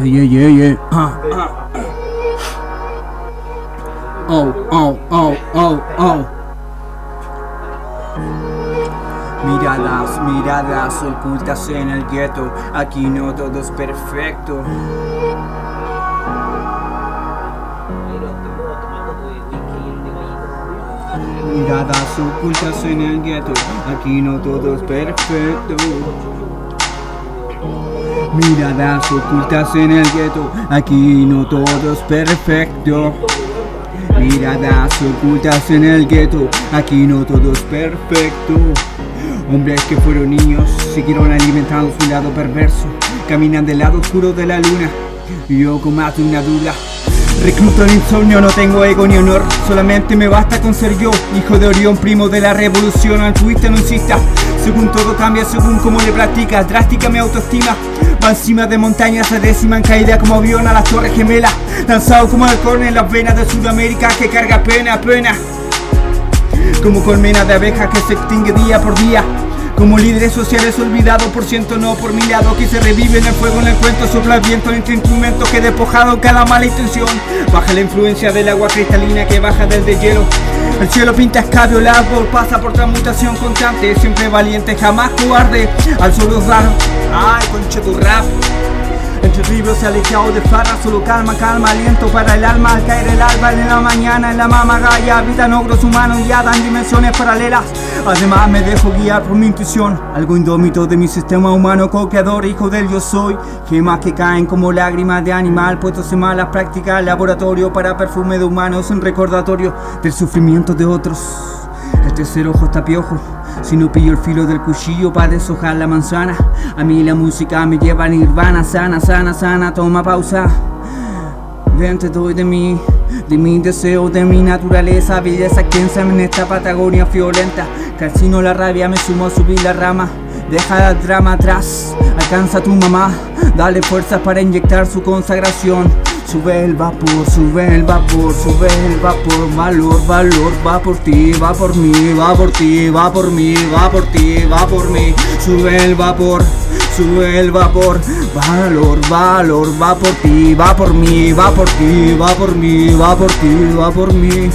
Yeah, yeah, yeah. Ah, ah. Oh, oh, oh, oh, oh. Miradas, miradas ocultas en el gueto. Aquí no todo es perfecto. Miradas ocultas en el gueto. Aquí no todo es perfecto. Miradas ocultas en el gueto, aquí no todo es perfecto. Miradas ocultas en el gueto, aquí no todo es perfecto. Hombres que fueron niños, siguieron alimentando su lado perverso, caminan del lado oscuro de la luna. Yo combato una duda. Recluto el insomnio, no tengo ego ni honor, solamente me basta con ser yo, hijo de Orión, primo de la revolución, altruista no insista. Según todo cambia, según cómo le practicas, drástica mi autoestima. Encima de montañas, se deciman caída como avión a las torres gemelas. Lanzado como halcón en las venas de Sudamérica que carga pena, pena. Como colmena de abejas que se extingue día por día. Como líderes sociales olvidados por ciento no por mi lado que se revive en el fuego en el cuento sopla el viento entre instrumentos que despojado cada mala intención baja la influencia del agua cristalina que baja desde hielo el cielo pinta escabio, el árbol pasa por transmutación constante siempre valiente jamás cobarde al solo raro ay conche tu rap entre ríos se alejado de farra, solo calma, calma, aliento para el alma al caer el alba en la mañana en la mamagaya habitan ogros humanos y dan dimensiones paralelas. Además me dejo guiar por mi intuición, algo indómito de mi sistema humano co-creador, hijo del yo soy. Gemas que caen como lágrimas de animal, puestos en malas prácticas, laboratorio para perfume de humanos, un recordatorio del sufrimiento de otros. El tercer ojo está piojo. Si no pillo el filo del cuchillo para deshojar la manzana, a mí la música me lleva a nirvana, sana, sana, sana, toma pausa. Ven, te doy de mí, de mi deseo, de mi naturaleza, belleza extensa en esta Patagonia violenta. Calcino la rabia, me sumo a subir la rama. Deja el drama atrás, alcanza a tu mamá, dale fuerzas para inyectar su consagración. Sube el vapor, sube el vapor, sube el vapor, valor, valor, va por ti, va por mí, va por ti, va por mí, va por ti, va por mí. Sube el vapor, sube el vapor, valor, valor, va por ti, va por mí, va por ti, va por mí, va por ti, va por mí.